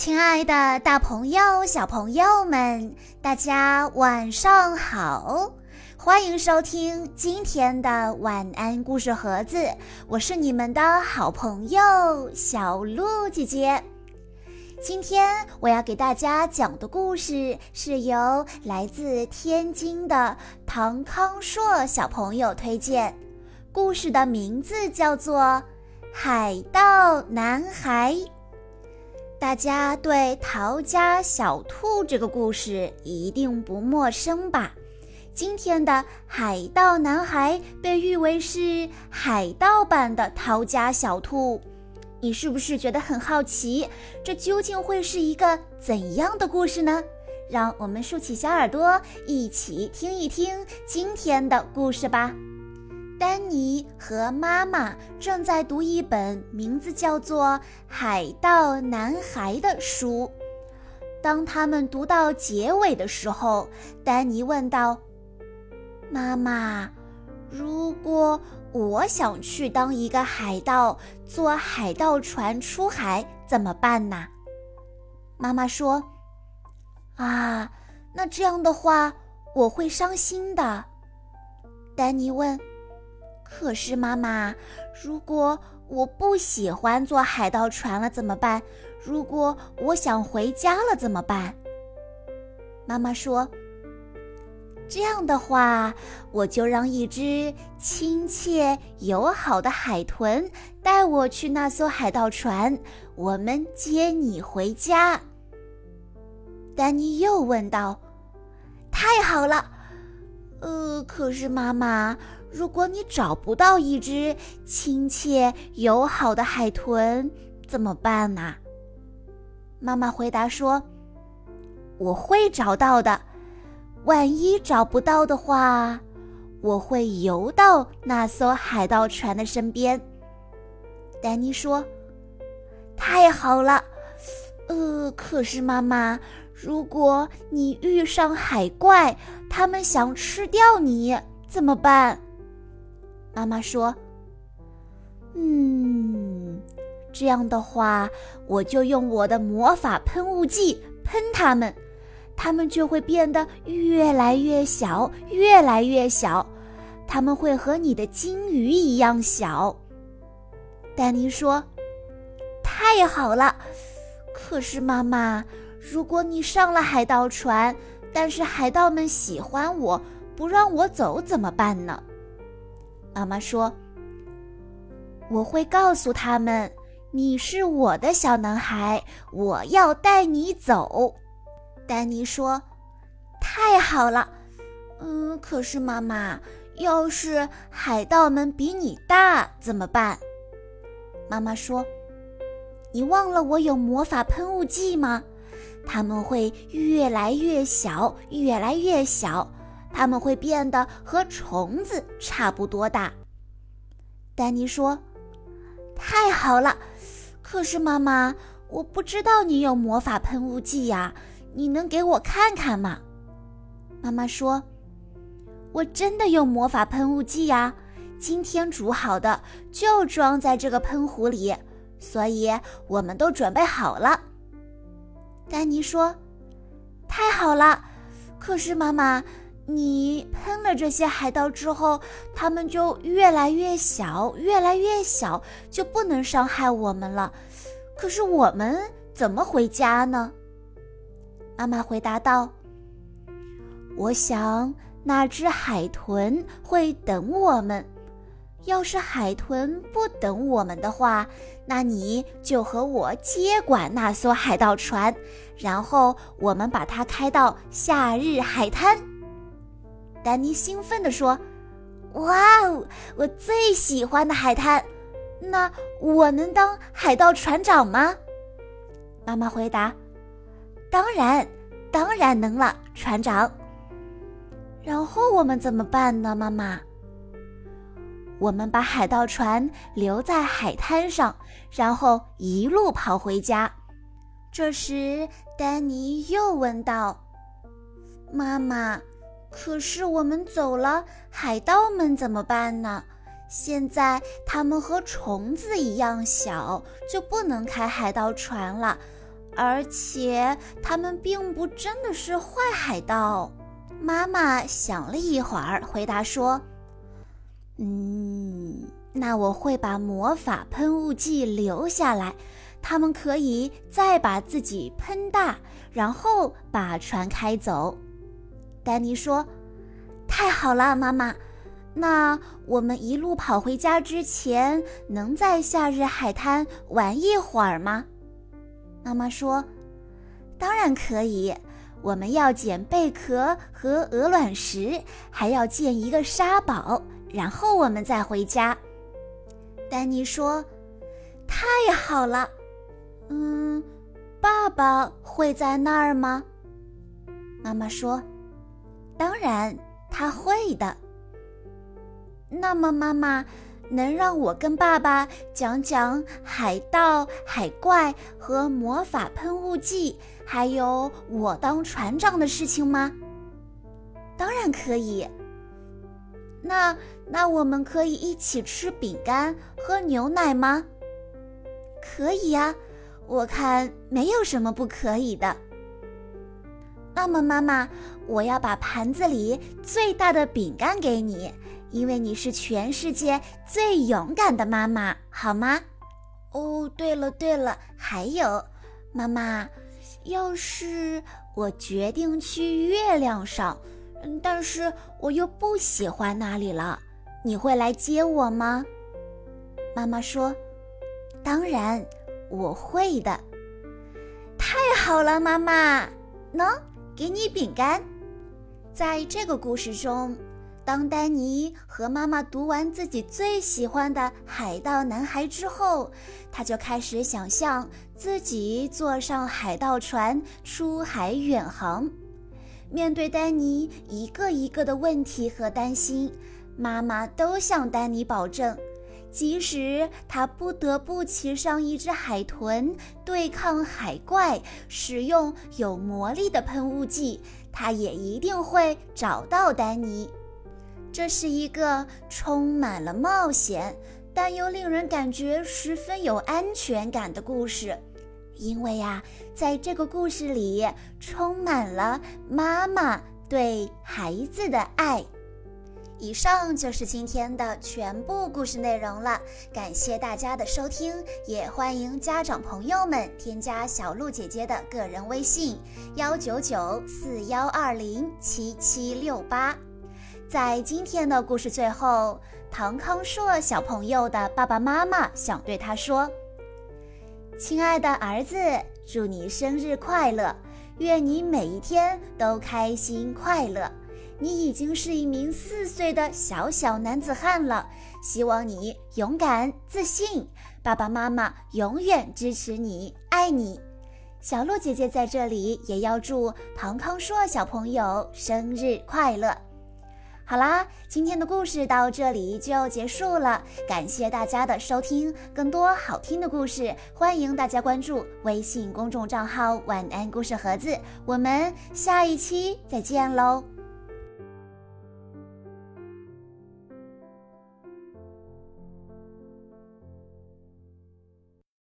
亲爱的，大朋友、小朋友们，大家晚上好！欢迎收听今天的晚安故事盒子，我是你们的好朋友小鹿姐姐。今天我要给大家讲的故事是由来自天津的唐康硕小朋友推荐，故事的名字叫做《海盗男孩》。大家对逃家小兔这个故事一定不陌生吧？今天的海盗男孩被誉为是海盗版的逃家小兔，你是不是觉得很好奇？这究竟会是一个怎样的故事呢？让我们竖起小耳朵，一起听一听今天的故事吧。丹尼和妈妈正在读一本名字叫做《海盗男孩》的书。当他们读到结尾的时候，丹尼问道：“妈妈，如果我想去当一个海盗，坐海盗船出海，怎么办呢？”妈妈说：“啊，那这样的话，我会伤心的。”丹尼问。可是，妈妈，如果我不喜欢坐海盗船了怎么办？如果我想回家了怎么办？妈妈说：“这样的话，我就让一只亲切友好的海豚带我去那艘海盗船，我们接你回家。”丹尼又问道：“太好了，呃，可是妈妈。”如果你找不到一只亲切友好的海豚，怎么办呢？妈妈回答说：“我会找到的。万一找不到的话，我会游到那艘海盗船的身边。”丹尼说：“太好了。呃，可是妈妈，如果你遇上海怪，他们想吃掉你，怎么办？”妈妈说：“嗯，这样的话，我就用我的魔法喷雾剂喷它们，它们就会变得越来越小，越来越小，它们会和你的金鱼一样小。”丹尼说：“太好了！可是妈妈，如果你上了海盗船，但是海盗们喜欢我，不让我走，怎么办呢？”妈妈说：“我会告诉他们，你是我的小男孩，我要带你走。”丹尼说：“太好了，嗯，可是妈妈，要是海盗们比你大怎么办？”妈妈说：“你忘了我有魔法喷雾剂吗？他们会越来越小，越来越小。”他们会变得和虫子差不多大。丹尼说：“太好了，可是妈妈，我不知道你有魔法喷雾剂呀，你能给我看看吗？”妈妈说：“我真的有魔法喷雾剂呀，今天煮好的，就装在这个喷壶里，所以我们都准备好了。”丹尼说：“太好了，可是妈妈。”你喷了这些海盗之后，他们就越来越小，越来越小，就不能伤害我们了。可是我们怎么回家呢？妈妈回答道：“我想那只海豚会等我们。要是海豚不等我们的话，那你就和我接管那艘海盗船，然后我们把它开到夏日海滩。”丹尼兴奋地说：“哇哦，我最喜欢的海滩！那我能当海盗船长吗？”妈妈回答：“当然，当然能了，船长。”然后我们怎么办呢，妈妈？我们把海盗船留在海滩上，然后一路跑回家。这时，丹尼又问道：“妈妈。”可是我们走了，海盗们怎么办呢？现在他们和虫子一样小，就不能开海盗船了。而且他们并不真的是坏海盗。妈妈想了一会儿，回答说：“嗯，那我会把魔法喷雾剂留下来，他们可以再把自己喷大，然后把船开走。”丹尼说：“太好了，妈妈。那我们一路跑回家之前，能在夏日海滩玩一会儿吗？”妈妈说：“当然可以。”我们要捡贝壳和鹅卵石，还要建一个沙堡，然后我们再回家。丹尼说：“太好了。”嗯，爸爸会在那儿吗？妈妈说：“当然，他会的。”那么，妈妈。能让我跟爸爸讲讲海盗、海怪和魔法喷雾剂，还有我当船长的事情吗？当然可以。那那我们可以一起吃饼干、喝牛奶吗？可以呀，我看没有什么不可以的。那么，妈妈，我要把盘子里最大的饼干给你。因为你是全世界最勇敢的妈妈，好吗？哦，对了对了，还有，妈妈，要是我决定去月亮上，但是我又不喜欢那里了，你会来接我吗？妈妈说：“当然，我会的。”太好了，妈妈，喏，给你饼干。在这个故事中。当丹尼和妈妈读完自己最喜欢的《海盗男孩》之后，他就开始想象自己坐上海盗船出海远航。面对丹尼一个一个的问题和担心，妈妈都向丹尼保证，即使他不得不骑上一只海豚对抗海怪，使用有魔力的喷雾剂，他也一定会找到丹尼。这是一个充满了冒险，但又令人感觉十分有安全感的故事，因为呀，在这个故事里充满了妈妈对孩子的爱。以上就是今天的全部故事内容了，感谢大家的收听，也欢迎家长朋友们添加小鹿姐姐的个人微信：幺九九四幺二零七七六八。在今天的故事最后，唐康硕小朋友的爸爸妈妈想对他说：“亲爱的儿子，祝你生日快乐！愿你每一天都开心快乐。你已经是一名四岁的小小男子汉了，希望你勇敢自信。爸爸妈妈永远支持你，爱你。”小鹿姐姐在这里也要祝唐康硕小朋友生日快乐。好啦，今天的故事到这里就要结束了，感谢大家的收听。更多好听的故事，欢迎大家关注微信公众账号“晚安故事盒子”。我们下一期再见喽！